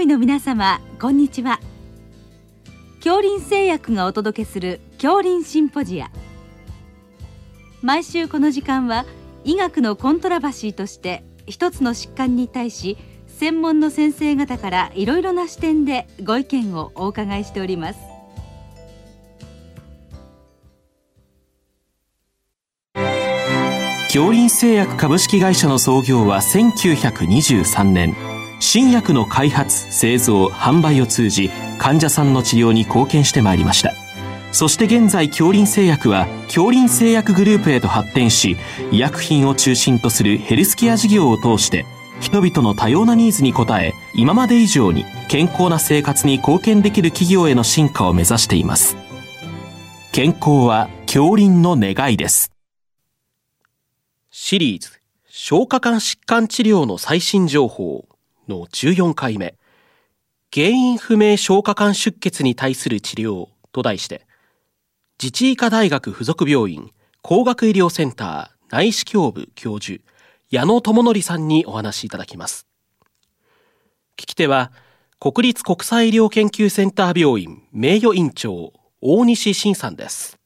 医の皆様こんにちは。恐林製薬がお届けする恐林シンポジア。毎週この時間は医学のコントラバシーとして一つの疾患に対し専門の先生方からいろいろな視点でご意見をお伺いしております。恐林製薬株式会社の創業は1923年。新薬の開発製造販売を通じ患者さんの治療に貢献してまいりました。そして現在恐林製薬は恐林製薬グループへと発展し医薬品を中心とするヘルスケア事業を通して人々の多様なニーズに応え今まで以上に健康な生活に貢献できる企業への進化を目指しています。健康は恐林の願いです。シリーズ消化管疾患治療の最新情報。の14回目。原因不明消化管出血に対する治療と題して自治医科大学附属病院工学医療センター内視鏡部教授矢野智則さんにお話しいただきます。聞き手は国立国際医療研究センター病院名誉院長大西晋さんです。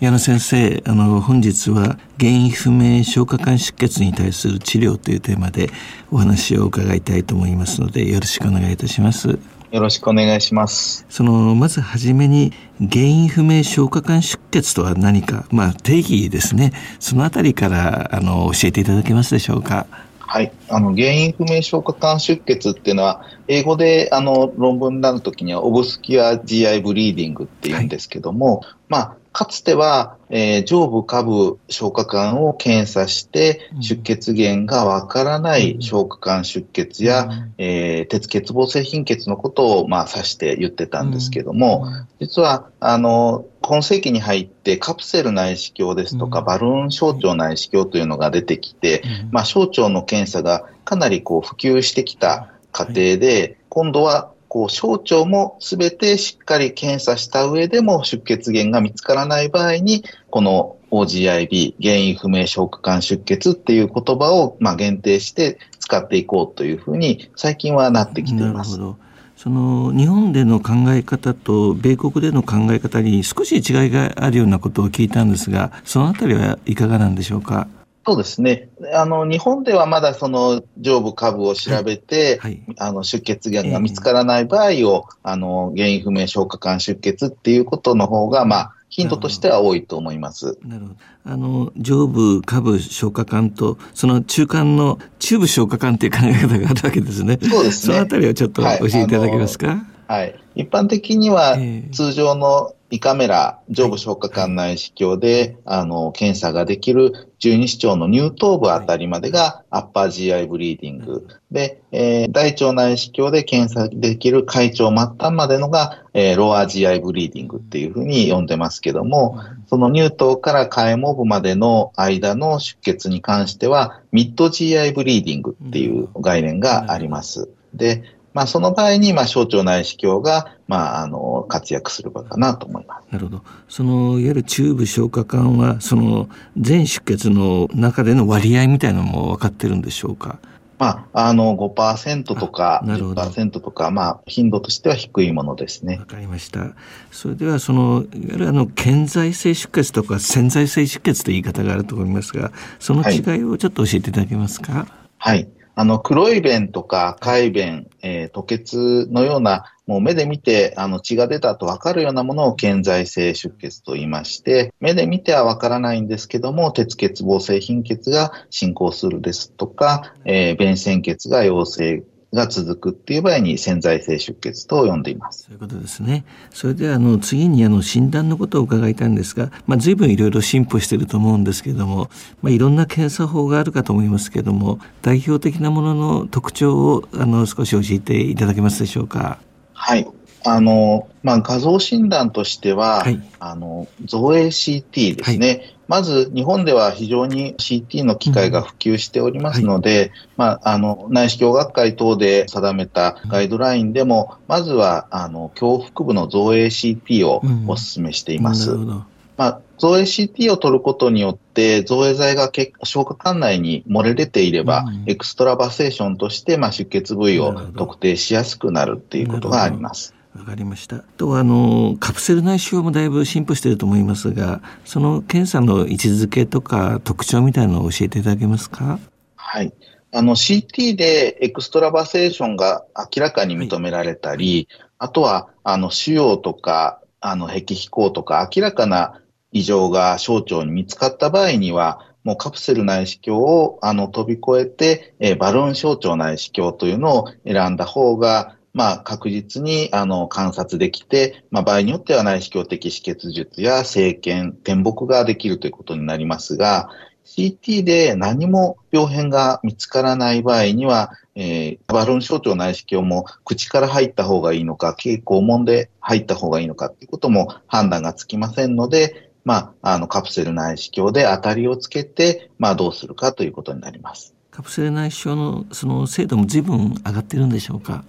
矢野先生、あの、本日は原因不明消化管出血に対する治療というテーマでお話を伺いたいと思いますので、よろしくお願いいたします。よろしくお願いします。その、まずはじめに、原因不明消化管出血とは何か、まあ、定義ですね。そのあたりから、あの、教えていただけますでしょうか。はい、あの原因不明消化管出血っていうのは、英語であの論文になるときには、オブスキュア GI ブリーディングっていうんですけども、はい、まあ、かつては、えー、上部下部消化管を検査して、出血源がわからない消化管出血や、うん、えー、鉄欠乏性貧血のことを、まあ、指して言ってたんですけども、うん、実は、あの、今世紀に入ってカプセル内視鏡ですとか、バルーン小腸内視鏡というのが出てきて、まあ、小腸の検査がかなりこう普及してきた過程で、今度はこう、小腸もすべてしっかり検査した上でも出血源が見つからない場合に、この OGIB、原因不明消化管出血っていう言葉を、まあ、限定して使っていこうというふうに最近はなってきています。なるほど。その日本での考え方と米国での考え方に少し違いがあるようなことを聞いたんですが、そのあたりはいかがなんでしょうか？そうですね。あの、日本ではまだその上部下部を調べて、はいはい、あの、出血源が見つからない場合を、えー、あの、原因不明消化管出血っていうことの方が、まあ、頻度としては多いと思います。なるほど。あの、上部、下部消化管と、その中間の中部消化管っていう考え方があるわけですね。そうですね。そのあたりをちょっと教えていただけますか、はいはい。一般的には、通常の胃カメラ、上部消化管内視鏡で、あの、検査ができる十二指腸の乳頭部あたりまでがアッパー GI ブリーディング。で、えー、大腸内視鏡で検査できる回腸末端までのが、えー、ロア GI ブリーディングっていうふうに呼んでますけども、その乳頭から回盲部までの間の出血に関しては、ミッド GI ブリーディングっていう概念があります。で、まあ、その場合に、まあ、小腸内視鏡が、まあ、あの、活躍する場かなと思います。なるほど。その、いわゆるチューブ消化管は、その、全出血の中での割合みたいなのも分かってるんでしょうか？まあ、あの、5%とか10%とか、まあ、頻度としては低いものですね。わかりました。それでは、その、いわゆるあの、顕在性出血とか潜在性出血という言い方があると思いますが、その違いをちょっと教えていただけますか？はい、はいあの、黒い便とか海便、えー、吐血のような、もう目で見て、あの、血が出たとわかるようなものを健在性出血と言いまして、目で見てはわからないんですけども、鉄欠乏性貧血が進行するですとか、えー、便潜血が陽性が続くっていう場合に潜在性出血と呼んでいます。そういうことですね。それではあの次にあの診断のことを伺いたいんですが、まあ随分いろいろ進歩していると思うんですけれども、まあいろんな検査法があるかと思いますけれども、代表的なものの特徴をあの少し教えていただけますでしょうか？はい。あの、まあ、画像診断としては、はい、あの、造影 CT ですね。はい。まず日本では非常に CT の機械が普及しておりますので、うんはい、まあ、あの内視鏡学会等で定めたガイドラインでも、まずはあの胸腹部の造影 CT をお勧めしています。うんまあ、造影 CT を取ることによって、造影剤が消化管内に漏れ出ていれば、うん、 extravasation として、まあ、出血部位を特定しやすくなるっていうことがあります。わかりました。とあのカプセル内視鏡もだいぶ進歩していると思いますが、その検査の位置づけとか特徴みたいなのを教えていただけますか？はい。あの CT で extravasation が明らかに認められたり、はい、あとはあの腫瘍とかあの壁肥厚とか明らかな異常が小腸に見つかった場合には、もうカプセル内視鏡をあの飛び越えて、えー、バルーン小腸内視鏡というのを選んだ方が、まあ、確実にあの観察できて、まあ、場合によっては内視鏡的止血術や生検、転木ができるということになりますが、CT で何も病変が見つからない場合には、えー、バルーン小腸内視鏡も口から入った方がいいのか、経口門で入った方がいいのかということも判断がつきませんので、まあ、あの、カプセル内視鏡で当たりをつけて、まあ、どうするかということになります。カプセル内視鏡のその精度も随分上がってるんでしょうか？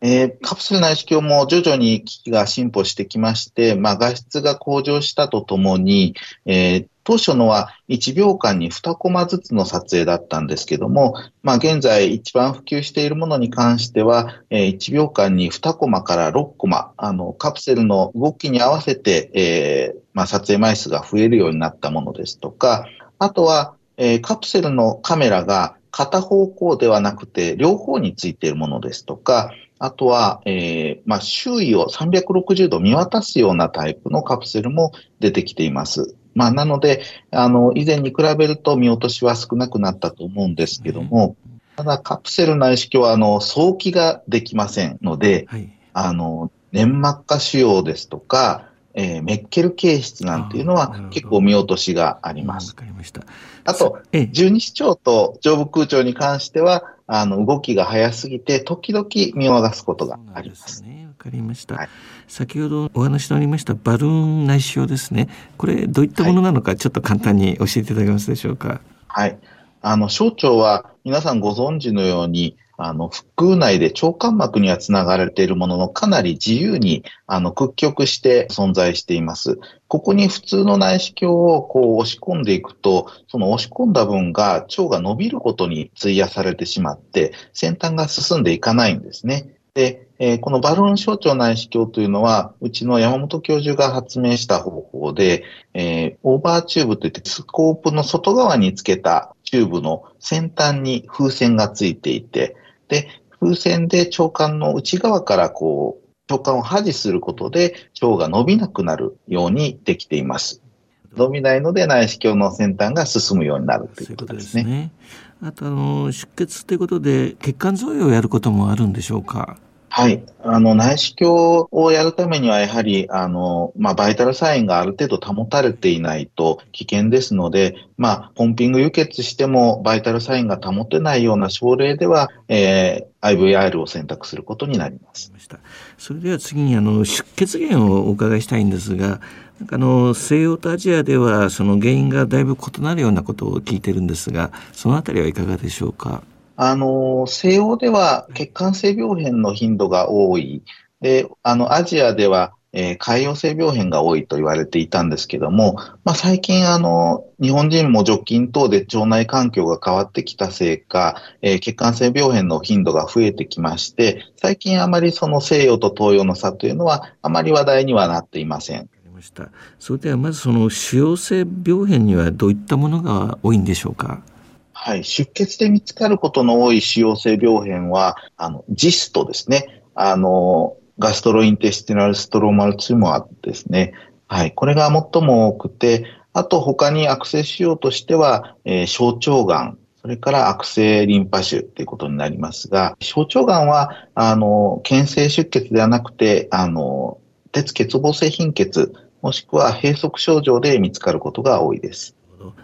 えー、カプセル内視鏡も徐々に機器が進歩してきまして、まあ、画質が向上したとともに、えー、当初のは1秒間に2コマずつの撮影だったんですけども、まあ、現在一番普及しているものに関しては、えー、1秒間に2コマから6コマ、あの、カプセルの動きに合わせて、え、まあ、撮影枚数が増えるようになったものですとか、あとは、え、カプセルのカメラが片方向ではなくて両方についているものですとか、あとは、えー、まあ、周囲を360度見渡すようなタイプのカプセルも出てきています。まあ、なので、あの、以前に比べると見落としは少なくなったと思うんですけども、ただカプセル内視鏡は、あの、早期ができませんので、はい、あの、粘膜下腫瘍ですとか、えー、メッケル形質なんていうのは結構見落としがあります。あと、十二指腸と上部空腸に関しては、あの、動きが早すぎて、時々見逃すことがあります。ね、わかりました。はい、先ほどお話のありましたバルーン内視鏡ですね。これ、どういったものなのか、ちょっと簡単に教えていただけますでしょうか？はい。あの、小腸は皆さんご存知のように、あの、腹腔内で腸間膜にはつながれているものの、かなり自由に、あの、屈曲して存在しています。ここに普通の内視鏡をこう押し込んでいくと、その押し込んだ分が腸が伸びることに費やされてしまって、先端が進んでいかないんですね。で、えー、このバルーン小腸内視鏡というのは、うちの山本教授が発明した方法で、えー、オーバーチューブといってスコープの外側につけたチューブの先端に風船がついていて、で、風船で腸管の内側からこう、腸管を保持することで腸が伸びなくなるようにできています。伸びないので内視鏡の先端が進むようになるということですね。ううすねあとあの出血ということで血管造影をやることもあるんでしょうか？はい。あの、内視鏡をやるためには、やはり、あの、まあ、バイタルサインがある程度保たれていないと危険ですので、まあ、ポンピング輸血しても、バイタルサインが保てないような症例では、えー、IVR を選択することになります。それでは次に、あの、出血源をお伺いしたいんですが、なんかあの西洋とアジアではその原因がだいぶ異なるようなことを聞いてるんですがそのあたりはいかがでしょうか？あの、西欧では血管性病変の頻度が多い。で、あの、アジアでは、えー、潰瘍性病変が多いと言われていたんですけども、まあ、最近、あの、日本人も除菌等で腸内環境が変わってきたせいか、えー、血管性病変の頻度が増えてきまして、最近あまりその西洋と東洋の差というのは、あまり話題にはなっていません。それではまずその腫瘍性病変にはどういったものが多いんでしょうか？はい。出血で見つかることの多い腫瘍性病変は、あの、ジストですね。あの、ガストロインテスティナルストローマルツーモアですね。はい。これが最も多くて、あと他に悪性腫瘍としては、えー、小腸がん、それから悪性リンパ腫ということになりますが、小腸がんは、あの、検性出血ではなくて、あの、鉄欠乏性貧血、もしくは閉塞症状で見つかることが多いです。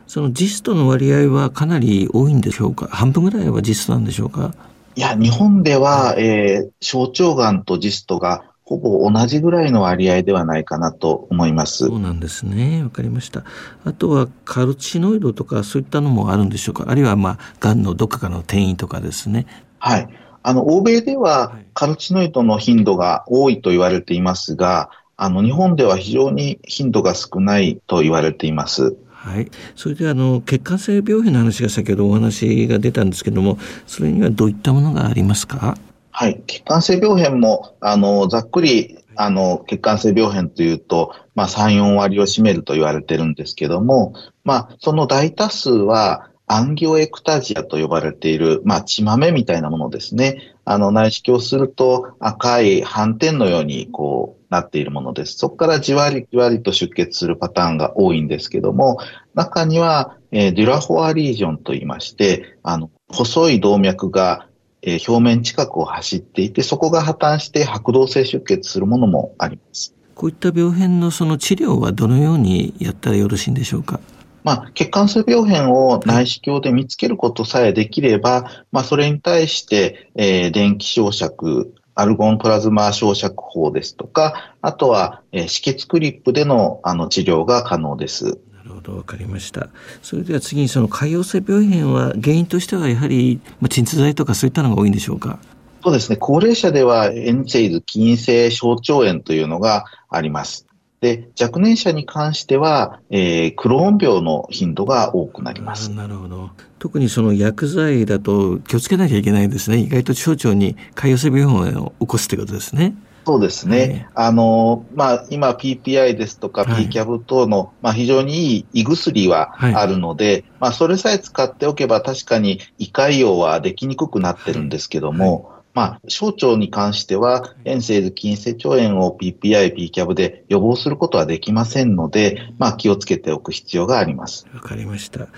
そのジストの割合はかなり多いんでしょうか？半分ぐらいはジストなんでしょうか？いや、日本では、えー、小腸がんとジストがほぼ同じぐらいの割合ではないかなと思います。そうなんですね。わかりました。あとはカルチノイドとかそういったのもあるんでしょうか？あるいはまあ、がんのどっかかの転移とかですね。はい。あの、欧米ではカルチノイドの頻度が多いと言われていますが、あの、日本では非常に頻度が少ないと言われています。はい。それであの、血管性病変の話が先ほどお話が出たんですけども、それにはどういったものがありますか？はい。血管性病変も、あの、ざっくり、あの、血管性病変というと、まあ、3、4割を占めると言われてるんですけども、まあ、その大多数は、アンギオエクタジアと呼ばれている、まあ、血豆みたいなものですね。あの、内視鏡すると赤い斑点のように、こう、なっているものです。そこからじわりじわりと出血するパターンが多いんですけども、中には、えー、デュラフォアリージョンと言いまして、あの、細い動脈が、えー、表面近くを走っていて、そこが破綻して白動性出血するものもあります。こういった病変のその治療はどのようにやったらよろしいんでしょうか？まあ、血管性病変を内視鏡で見つけることさえできれば、まあ、それに対して、えー、電気焼灼、アルゴンプラズマ焼灼法ですとか、あとは、えー、止血クリップでのあの治療が可能です。なるほど、わかりました。それでは次にその潰瘍性病変は原因としてはやはり、まあ、鎮痛剤とかそういったのが多いんでしょうか？そうですね。高齢者ではエンチェイズ起因性小腸炎というのがあります。で、若年者に関しては、えー、クローン病の頻度が多くなります。なるほど。特にその薬剤だと気をつけなきゃいけないですね。意外と小腸に潰瘍性病変を起こすということですね。そうですね。はい、あの、まあ、今 PPI ですとか PCAB 等の、はい、まあ、非常にいい胃薬はあるので、はい、まあ、それさえ使っておけば確かに胃潰瘍はできにくくなってるんですけども、まあ、小腸に関しては、遠性図筋性腸炎を PPI、PCAB で予防することはできませんので、まあ、気をつけておく必要があります。わかりました。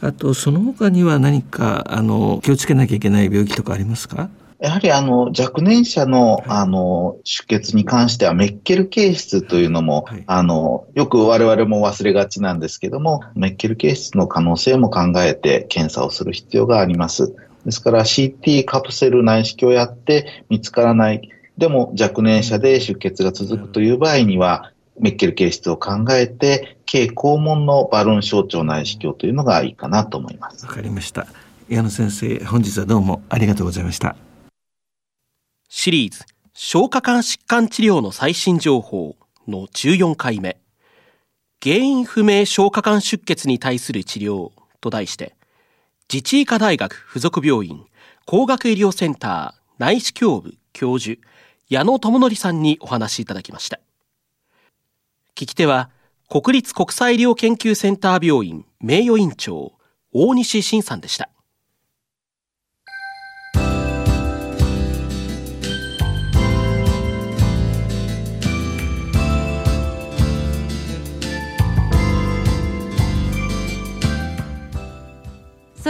あと、その他には何か、あの、気をつけなきゃいけない病気とかありますか？やはりあの若年者のあの出血に関してはメッケル形質というのも、はい、あのよく我々も忘れがちなんですけども、メッケル形質の可能性も考えて検査をする必要があります。ですから CT カプセル内視鏡をやって見つからない。でも若年者で出血が続くという場合には、メッケル形質を考えて、経肛門のバルーン小腸内視鏡というのがいいかなと思います。わかりました。矢野先生、本日はどうもありがとうございました。シリーズ、消化管疾患治療の最新情報の14回目、原因不明消化管出血に対する治療と題して、自治医科大学附属病院工学医療センター内視鏡部教授矢野智則さんにお話しいただきました。聞き手は国立国際医療研究センター病院名誉院長大西晋さんでした。